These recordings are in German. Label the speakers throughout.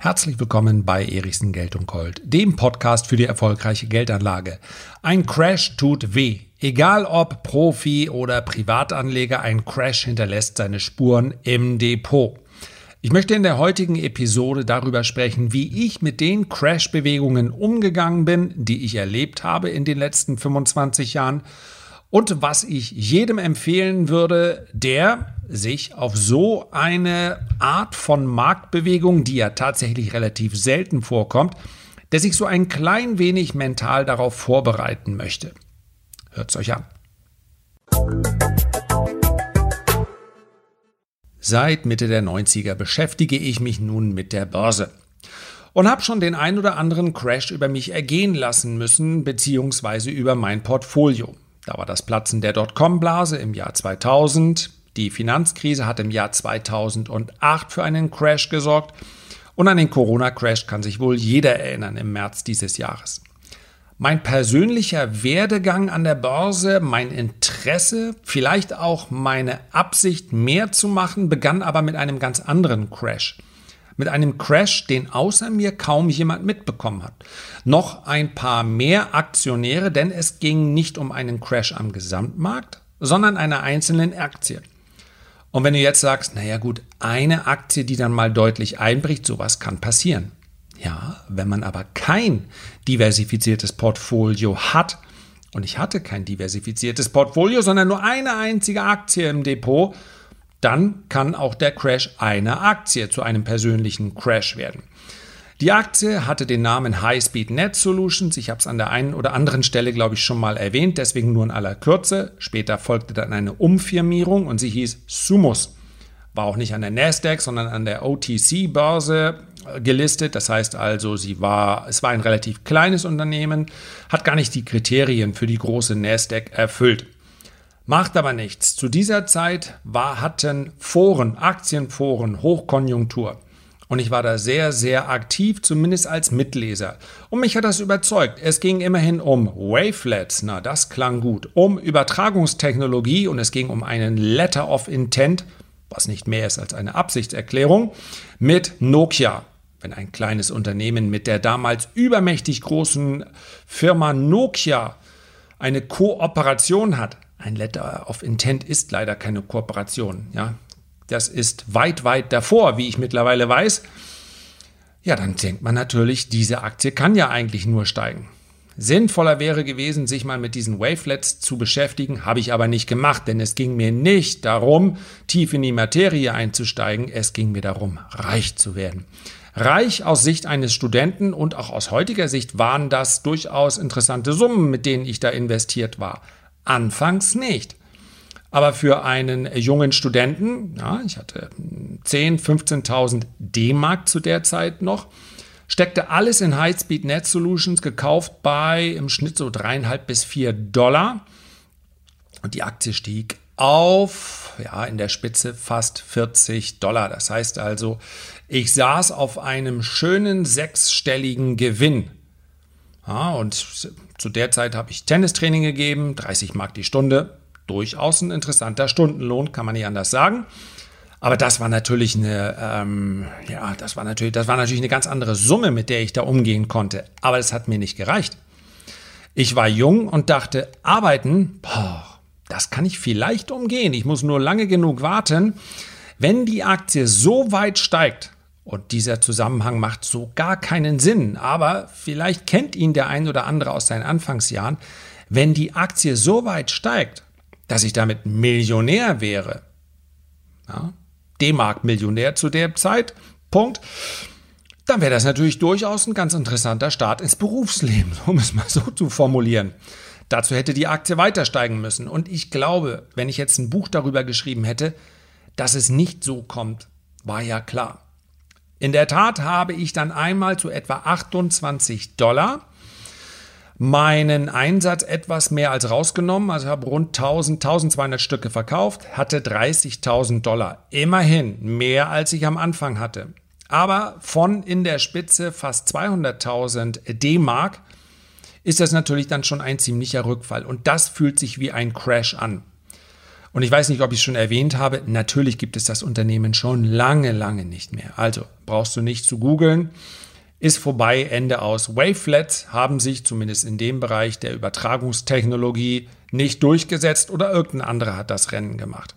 Speaker 1: Herzlich willkommen bei Erichsen Geld und Gold, dem Podcast für die erfolgreiche Geldanlage. Ein Crash tut weh. Egal ob Profi oder Privatanleger, ein Crash hinterlässt seine Spuren im Depot. Ich möchte in der heutigen Episode darüber sprechen, wie ich mit den Crash-Bewegungen umgegangen bin, die ich erlebt habe in den letzten 25 Jahren und was ich jedem empfehlen würde, der sich auf so eine Art von Marktbewegung, die ja tatsächlich relativ selten vorkommt, der sich so ein klein wenig mental darauf vorbereiten möchte. Hört's euch an. Seit Mitte der 90er beschäftige ich mich nun mit der Börse und habe schon den ein oder anderen Crash über mich ergehen lassen müssen, beziehungsweise über mein Portfolio. Da war das Platzen der Dotcom-Blase im Jahr 2000. Die Finanzkrise hat im Jahr 2008 für einen Crash gesorgt. Und an den Corona-Crash kann sich wohl jeder erinnern im März dieses Jahres. Mein persönlicher Werdegang an der Börse, mein Interesse, vielleicht auch meine Absicht, mehr zu machen, begann aber mit einem ganz anderen Crash mit einem Crash, den außer mir kaum jemand mitbekommen hat. Noch ein paar mehr Aktionäre, denn es ging nicht um einen Crash am Gesamtmarkt, sondern einer einzelnen Aktie. Und wenn du jetzt sagst, naja gut, eine Aktie, die dann mal deutlich einbricht, sowas kann passieren. Ja, wenn man aber kein diversifiziertes Portfolio hat, und ich hatte kein diversifiziertes Portfolio, sondern nur eine einzige Aktie im Depot, dann kann auch der Crash einer Aktie zu einem persönlichen Crash werden. Die Aktie hatte den Namen High Speed Net Solutions. Ich habe es an der einen oder anderen Stelle, glaube ich, schon mal erwähnt, deswegen nur in aller Kürze. Später folgte dann eine Umfirmierung und sie hieß Sumus. War auch nicht an der Nasdaq, sondern an der OTC-Börse äh, gelistet. Das heißt also, sie war, es war ein relativ kleines Unternehmen, hat gar nicht die Kriterien für die große Nasdaq erfüllt. Macht aber nichts. Zu dieser Zeit war, hatten Foren, Aktienforen, Hochkonjunktur. Und ich war da sehr, sehr aktiv, zumindest als Mitleser. Und mich hat das überzeugt. Es ging immerhin um Wavelets, na, das klang gut, um Übertragungstechnologie und es ging um einen Letter of Intent, was nicht mehr ist als eine Absichtserklärung, mit Nokia. Wenn ein kleines Unternehmen mit der damals übermächtig großen Firma Nokia eine Kooperation hat, ein Letter of Intent ist leider keine Kooperation. Ja? Das ist weit, weit davor, wie ich mittlerweile weiß. Ja, dann denkt man natürlich, diese Aktie kann ja eigentlich nur steigen. Sinnvoller wäre gewesen, sich mal mit diesen Wavelets zu beschäftigen, habe ich aber nicht gemacht, denn es ging mir nicht darum, tief in die Materie einzusteigen, es ging mir darum, reich zu werden. Reich aus Sicht eines Studenten und auch aus heutiger Sicht waren das durchaus interessante Summen, mit denen ich da investiert war. Anfangs nicht. Aber für einen jungen Studenten, ja, ich hatte 10.000, 15.000 D-Mark zu der Zeit noch, steckte alles in High-Speed Net Solutions, gekauft bei im Schnitt so dreieinhalb bis vier Dollar. Und die Aktie stieg auf, ja, in der Spitze fast 40 Dollar. Das heißt also, ich saß auf einem schönen sechsstelligen Gewinn. Ja, und zu der Zeit habe ich Tennistraining gegeben, 30 Mark die Stunde. Durchaus ein interessanter Stundenlohn, kann man nicht anders sagen. Aber das war natürlich eine, ähm, ja, das war natürlich, das war natürlich eine ganz andere Summe, mit der ich da umgehen konnte. Aber es hat mir nicht gereicht. Ich war jung und dachte, arbeiten, boah, das kann ich vielleicht umgehen. Ich muss nur lange genug warten. Wenn die Aktie so weit steigt, und dieser Zusammenhang macht so gar keinen Sinn. Aber vielleicht kennt ihn der ein oder andere aus seinen Anfangsjahren. Wenn die Aktie so weit steigt, dass ich damit Millionär wäre, ja, D-Mark-Millionär zu der Zeit, Punkt, dann wäre das natürlich durchaus ein ganz interessanter Start ins Berufsleben, um es mal so zu formulieren. Dazu hätte die Aktie weiter steigen müssen. Und ich glaube, wenn ich jetzt ein Buch darüber geschrieben hätte, dass es nicht so kommt, war ja klar. In der Tat habe ich dann einmal zu etwa 28 Dollar meinen Einsatz etwas mehr als rausgenommen, also habe rund 1000, 1200 Stücke verkauft, hatte 30.000 Dollar. Immerhin mehr als ich am Anfang hatte. Aber von in der Spitze fast 200.000 D-Mark ist das natürlich dann schon ein ziemlicher Rückfall und das fühlt sich wie ein Crash an. Und ich weiß nicht, ob ich es schon erwähnt habe, natürlich gibt es das Unternehmen schon lange, lange nicht mehr. Also brauchst du nicht zu googeln. Ist vorbei, Ende aus. Wavelets haben sich zumindest in dem Bereich der Übertragungstechnologie nicht durchgesetzt oder irgendein anderer hat das Rennen gemacht.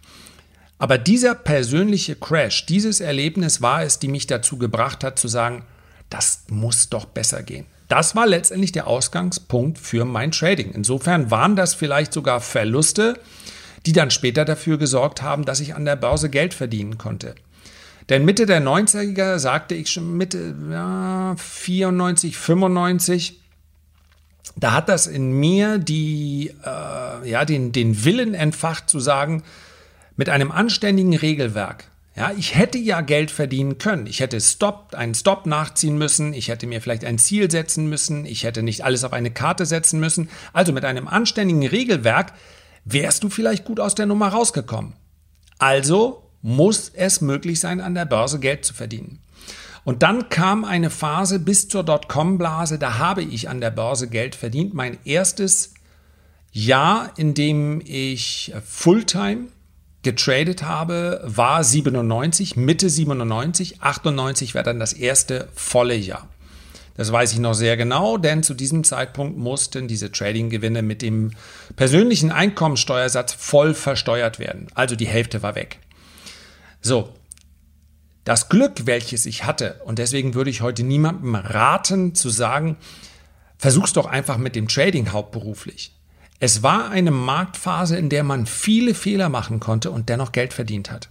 Speaker 1: Aber dieser persönliche Crash, dieses Erlebnis war es, die mich dazu gebracht hat zu sagen, das muss doch besser gehen. Das war letztendlich der Ausgangspunkt für mein Trading. Insofern waren das vielleicht sogar Verluste, die dann später dafür gesorgt haben, dass ich an der Börse Geld verdienen konnte. Denn Mitte der 90er sagte ich schon Mitte ja, 94, 95, da hat das in mir die, äh, ja, den, den Willen entfacht zu sagen, mit einem anständigen Regelwerk. Ja, ich hätte ja Geld verdienen können. Ich hätte Stop, einen Stop nachziehen müssen. Ich hätte mir vielleicht ein Ziel setzen müssen. Ich hätte nicht alles auf eine Karte setzen müssen. Also mit einem anständigen Regelwerk wärst du vielleicht gut aus der Nummer rausgekommen. Also muss es möglich sein, an der Börse Geld zu verdienen. Und dann kam eine Phase bis zur Dotcom-Blase, da habe ich an der Börse Geld verdient. Mein erstes Jahr, in dem ich Fulltime getradet habe, war 97, Mitte 97, 98 war dann das erste volle Jahr. Das weiß ich noch sehr genau, denn zu diesem Zeitpunkt mussten diese Trading-Gewinne mit dem persönlichen Einkommensteuersatz voll versteuert werden. Also die Hälfte war weg. So, das Glück, welches ich hatte, und deswegen würde ich heute niemandem raten zu sagen, versuch's doch einfach mit dem Trading hauptberuflich. Es war eine Marktphase, in der man viele Fehler machen konnte und dennoch Geld verdient hat.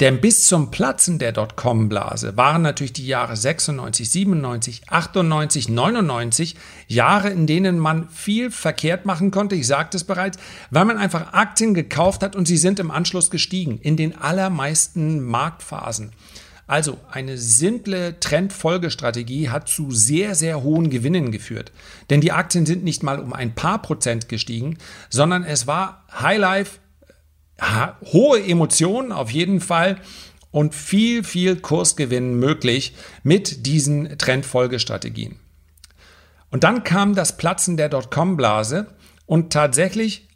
Speaker 1: Denn bis zum Platzen der Dotcom-Blase waren natürlich die Jahre 96, 97, 98, 99 Jahre, in denen man viel verkehrt machen konnte. Ich sagte es bereits, weil man einfach Aktien gekauft hat und sie sind im Anschluss gestiegen in den allermeisten Marktphasen. Also eine simple Trendfolgestrategie hat zu sehr, sehr hohen Gewinnen geführt. Denn die Aktien sind nicht mal um ein paar Prozent gestiegen, sondern es war Highlife, hohe Emotionen auf jeden Fall und viel, viel Kursgewinn möglich mit diesen Trendfolgestrategien. Und dann kam das Platzen der Dotcom-Blase und tatsächlich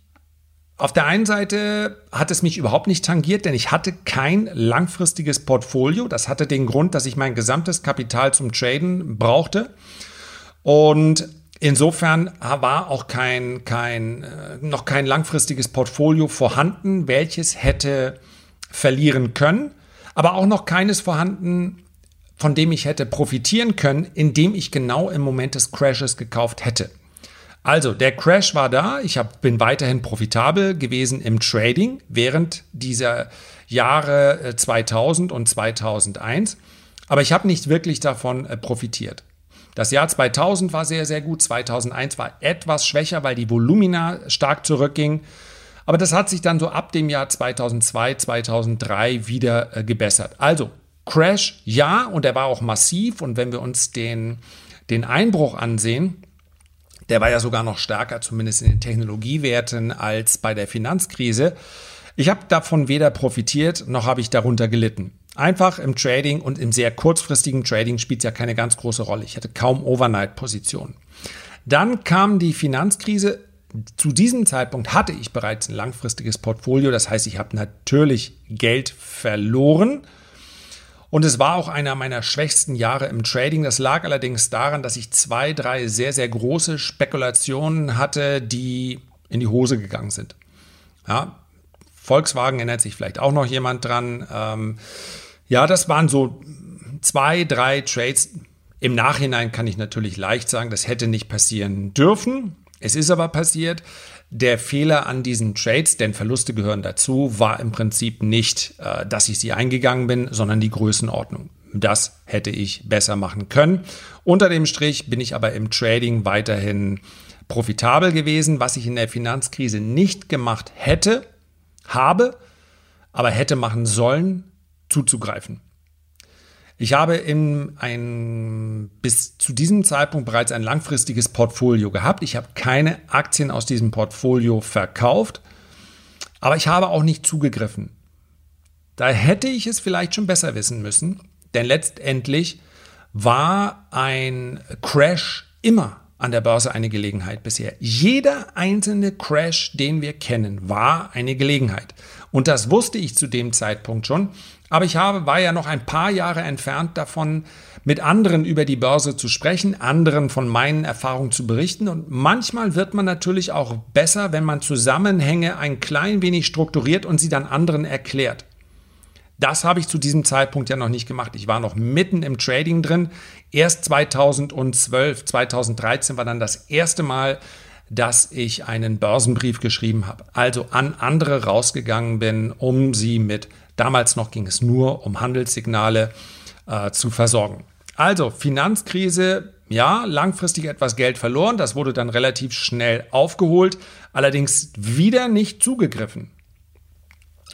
Speaker 1: auf der einen Seite hat es mich überhaupt nicht tangiert, denn ich hatte kein langfristiges Portfolio. Das hatte den Grund, dass ich mein gesamtes Kapital zum Traden brauchte. Und insofern war auch kein, kein, äh, noch kein langfristiges Portfolio vorhanden, welches hätte verlieren können, aber auch noch keines vorhanden, von dem ich hätte profitieren können, indem ich genau im Moment des Crashes gekauft hätte. Also, der Crash war da. Ich hab, bin weiterhin profitabel gewesen im Trading während dieser Jahre 2000 äh, und 2001. Aber ich habe nicht wirklich davon äh, profitiert. Das Jahr 2000 war sehr, sehr gut. 2001 war etwas schwächer, weil die Volumina stark zurückging. Aber das hat sich dann so ab dem Jahr 2002, 2003 wieder äh, gebessert. Also, Crash, ja, und er war auch massiv. Und wenn wir uns den, den Einbruch ansehen, der war ja sogar noch stärker, zumindest in den Technologiewerten, als bei der Finanzkrise. Ich habe davon weder profitiert, noch habe ich darunter gelitten. Einfach im Trading und im sehr kurzfristigen Trading spielt es ja keine ganz große Rolle. Ich hatte kaum Overnight-Positionen. Dann kam die Finanzkrise. Zu diesem Zeitpunkt hatte ich bereits ein langfristiges Portfolio. Das heißt, ich habe natürlich Geld verloren und es war auch einer meiner schwächsten Jahre im Trading. Das lag allerdings daran, dass ich zwei, drei sehr, sehr große Spekulationen hatte, die in die Hose gegangen sind. Ja, Volkswagen erinnert sich vielleicht auch noch jemand dran. Ähm, ja, das waren so zwei, drei Trades. Im Nachhinein kann ich natürlich leicht sagen, das hätte nicht passieren dürfen. Es ist aber passiert. Der Fehler an diesen Trades, denn Verluste gehören dazu, war im Prinzip nicht, äh, dass ich sie eingegangen bin, sondern die Größenordnung. Das hätte ich besser machen können. Unter dem Strich bin ich aber im Trading weiterhin profitabel gewesen, was ich in der Finanzkrise nicht gemacht hätte, habe, aber hätte machen sollen, zuzugreifen. Ich habe in ein, bis zu diesem Zeitpunkt bereits ein langfristiges Portfolio gehabt. Ich habe keine Aktien aus diesem Portfolio verkauft, aber ich habe auch nicht zugegriffen. Da hätte ich es vielleicht schon besser wissen müssen, denn letztendlich war ein Crash immer an der Börse eine Gelegenheit bisher. Jeder einzelne Crash, den wir kennen, war eine Gelegenheit. Und das wusste ich zu dem Zeitpunkt schon. Aber ich habe, war ja noch ein paar Jahre entfernt davon, mit anderen über die Börse zu sprechen, anderen von meinen Erfahrungen zu berichten. Und manchmal wird man natürlich auch besser, wenn man Zusammenhänge ein klein wenig strukturiert und sie dann anderen erklärt. Das habe ich zu diesem Zeitpunkt ja noch nicht gemacht. Ich war noch mitten im Trading drin. Erst 2012, 2013 war dann das erste Mal, dass ich einen Börsenbrief geschrieben habe. Also an andere rausgegangen bin, um sie mit, damals noch ging es nur um Handelssignale äh, zu versorgen. Also Finanzkrise, ja, langfristig etwas Geld verloren, das wurde dann relativ schnell aufgeholt, allerdings wieder nicht zugegriffen.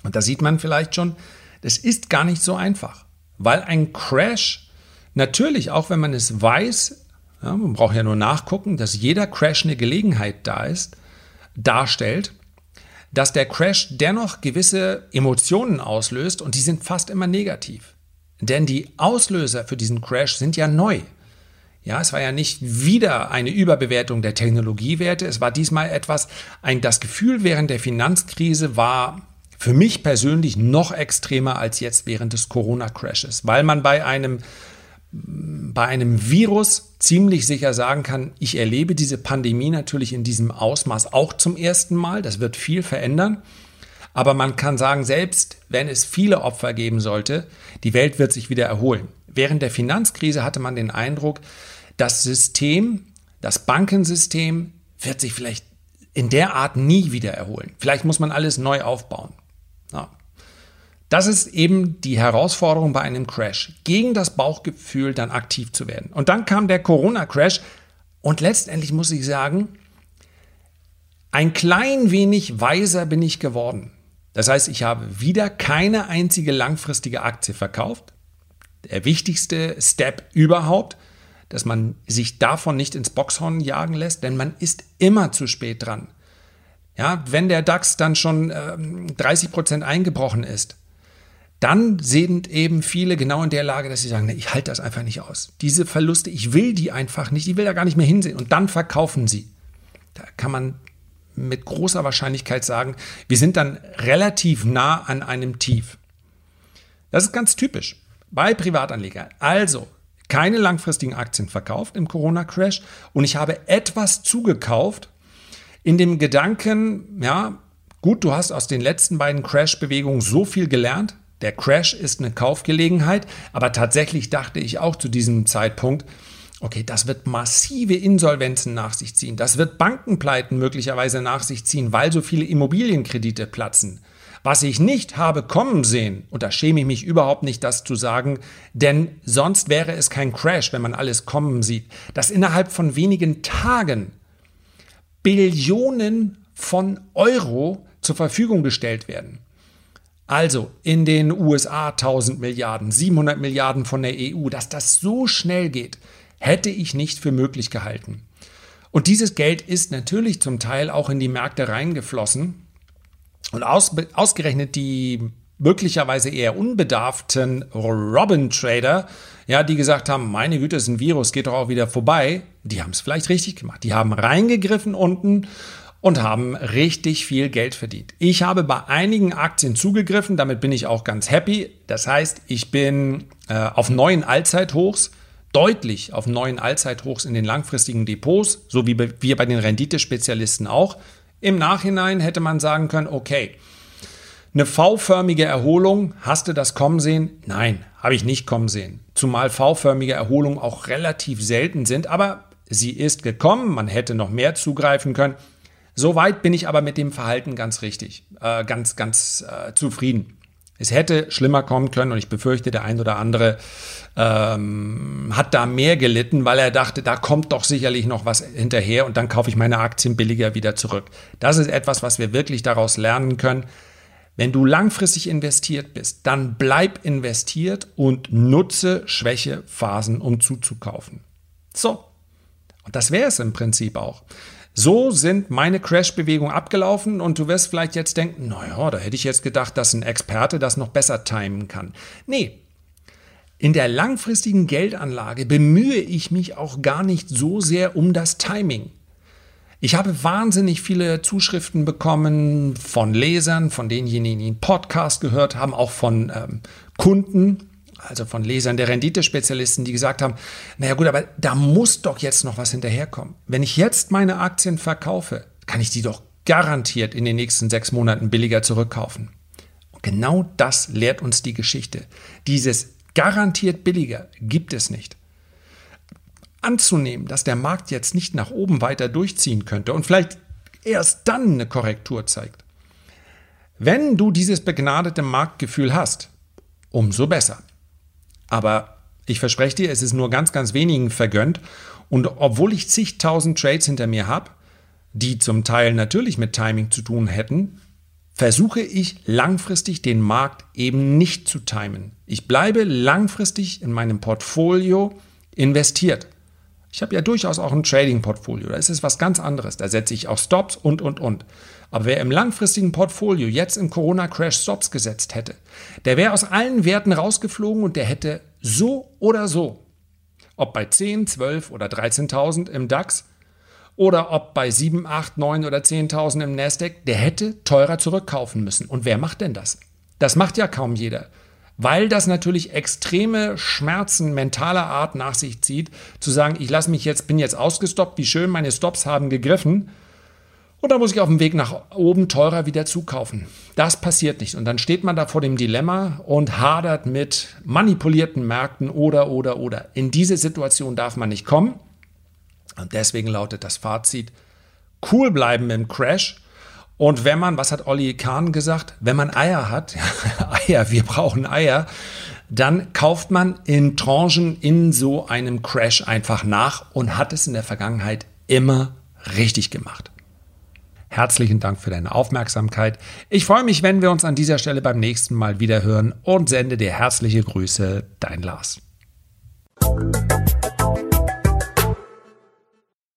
Speaker 1: Und da sieht man vielleicht schon, das ist gar nicht so einfach, weil ein Crash natürlich, auch wenn man es weiß, ja, man braucht ja nur nachgucken, dass jeder Crash eine Gelegenheit da ist, darstellt, dass der Crash dennoch gewisse Emotionen auslöst und die sind fast immer negativ. Denn die Auslöser für diesen Crash sind ja neu. Ja, es war ja nicht wieder eine Überbewertung der Technologiewerte. Es war diesmal etwas, ein, das Gefühl während der Finanzkrise war für mich persönlich noch extremer als jetzt während des Corona-Crashes, weil man bei einem, bei einem Virus ziemlich sicher sagen kann, ich erlebe diese Pandemie natürlich in diesem Ausmaß auch zum ersten Mal. Das wird viel verändern. Aber man kann sagen, selbst wenn es viele Opfer geben sollte, die Welt wird sich wieder erholen. Während der Finanzkrise hatte man den Eindruck, das System, das Bankensystem wird sich vielleicht in der Art nie wieder erholen. Vielleicht muss man alles neu aufbauen. Ja. Das ist eben die Herausforderung bei einem Crash, gegen das Bauchgefühl dann aktiv zu werden. Und dann kam der Corona-Crash und letztendlich muss ich sagen, ein klein wenig weiser bin ich geworden. Das heißt, ich habe wieder keine einzige langfristige Aktie verkauft. Der wichtigste Step überhaupt, dass man sich davon nicht ins Boxhorn jagen lässt, denn man ist immer zu spät dran. Ja, wenn der DAX dann schon äh, 30 Prozent eingebrochen ist, dann sind eben viele genau in der Lage, dass sie sagen, nee, ich halte das einfach nicht aus. Diese Verluste, ich will die einfach nicht, ich will da gar nicht mehr hinsehen. Und dann verkaufen sie. Da kann man mit großer Wahrscheinlichkeit sagen, wir sind dann relativ nah an einem Tief. Das ist ganz typisch bei Privatanlegern. Also keine langfristigen Aktien verkauft im Corona-Crash und ich habe etwas zugekauft in dem Gedanken, ja, gut, du hast aus den letzten beiden Crash-Bewegungen so viel gelernt. Der Crash ist eine Kaufgelegenheit, aber tatsächlich dachte ich auch zu diesem Zeitpunkt, Okay, das wird massive Insolvenzen nach sich ziehen. Das wird Bankenpleiten möglicherweise nach sich ziehen, weil so viele Immobilienkredite platzen. Was ich nicht habe kommen sehen, und da schäme ich mich überhaupt nicht, das zu sagen, denn sonst wäre es kein Crash, wenn man alles kommen sieht, dass innerhalb von wenigen Tagen Billionen von Euro zur Verfügung gestellt werden. Also in den USA 1000 Milliarden, 700 Milliarden von der EU, dass das so schnell geht, hätte ich nicht für möglich gehalten. Und dieses Geld ist natürlich zum Teil auch in die Märkte reingeflossen. Und aus, ausgerechnet die möglicherweise eher unbedarften Robin-Trader, ja, die gesagt haben, meine Güte, ist ein Virus, geht doch auch wieder vorbei, die haben es vielleicht richtig gemacht. Die haben reingegriffen unten und haben richtig viel Geld verdient. Ich habe bei einigen Aktien zugegriffen, damit bin ich auch ganz happy. Das heißt, ich bin äh, auf neuen Allzeithochs deutlich auf neuen Allzeithochs in den langfristigen Depots, so wie wir bei den Renditespezialisten auch. Im Nachhinein hätte man sagen können, okay, eine V-förmige Erholung, hast du das kommen sehen? Nein, habe ich nicht kommen sehen. Zumal V-förmige Erholungen auch relativ selten sind, aber sie ist gekommen, man hätte noch mehr zugreifen können. Soweit bin ich aber mit dem Verhalten ganz richtig, äh, ganz, ganz äh, zufrieden. Es hätte schlimmer kommen können und ich befürchte, der ein oder andere ähm, hat da mehr gelitten, weil er dachte, da kommt doch sicherlich noch was hinterher und dann kaufe ich meine Aktien billiger wieder zurück. Das ist etwas, was wir wirklich daraus lernen können. Wenn du langfristig investiert bist, dann bleib investiert und nutze Schwächephasen, um zuzukaufen. So. Und das wäre es im Prinzip auch. So sind meine Crash-Bewegungen abgelaufen und du wirst vielleicht jetzt denken, naja, da hätte ich jetzt gedacht, dass ein Experte das noch besser timen kann. Nee, in der langfristigen Geldanlage bemühe ich mich auch gar nicht so sehr um das Timing. Ich habe wahnsinnig viele Zuschriften bekommen von Lesern, von denjenigen, die einen Podcast gehört haben, auch von ähm, Kunden, also von Lesern der Renditespezialisten, die gesagt haben, naja gut, aber da muss doch jetzt noch was hinterherkommen. Wenn ich jetzt meine Aktien verkaufe, kann ich die doch garantiert in den nächsten sechs Monaten billiger zurückkaufen. Und genau das lehrt uns die Geschichte. Dieses garantiert billiger gibt es nicht. Anzunehmen, dass der Markt jetzt nicht nach oben weiter durchziehen könnte und vielleicht erst dann eine Korrektur zeigt. Wenn du dieses begnadete Marktgefühl hast, umso besser. Aber ich verspreche dir, es ist nur ganz, ganz wenigen vergönnt. Und obwohl ich zigtausend Trades hinter mir habe, die zum Teil natürlich mit Timing zu tun hätten, versuche ich langfristig den Markt eben nicht zu timen. Ich bleibe langfristig in meinem Portfolio investiert. Ich habe ja durchaus auch ein Trading-Portfolio. Da ist es was ganz anderes. Da setze ich auch Stops und, und, und. Aber wer im langfristigen Portfolio jetzt im Corona-Crash Stops gesetzt hätte, der wäre aus allen Werten rausgeflogen und der hätte so oder so, ob bei 10, 12 oder 13.000 im DAX oder ob bei 7, 8, 9 oder 10.000 im Nasdaq, der hätte teurer zurückkaufen müssen. Und wer macht denn das? Das macht ja kaum jeder. Weil das natürlich extreme Schmerzen mentaler Art nach sich zieht, zu sagen, ich lasse mich jetzt, bin jetzt ausgestoppt, wie schön, meine Stops haben gegriffen und dann muss ich auf dem Weg nach oben teurer wieder zukaufen. Das passiert nicht. Und dann steht man da vor dem Dilemma und hadert mit manipulierten Märkten oder, oder, oder. In diese Situation darf man nicht kommen. Und deswegen lautet das Fazit, cool bleiben im Crash. Und wenn man, was hat Olli Kahn gesagt? Wenn man Eier hat, Eier, wir brauchen Eier, dann kauft man in Tranchen in so einem Crash einfach nach und hat es in der Vergangenheit immer richtig gemacht. Herzlichen Dank für deine Aufmerksamkeit. Ich freue mich, wenn wir uns an dieser Stelle beim nächsten Mal wieder hören und sende dir herzliche Grüße, dein Lars.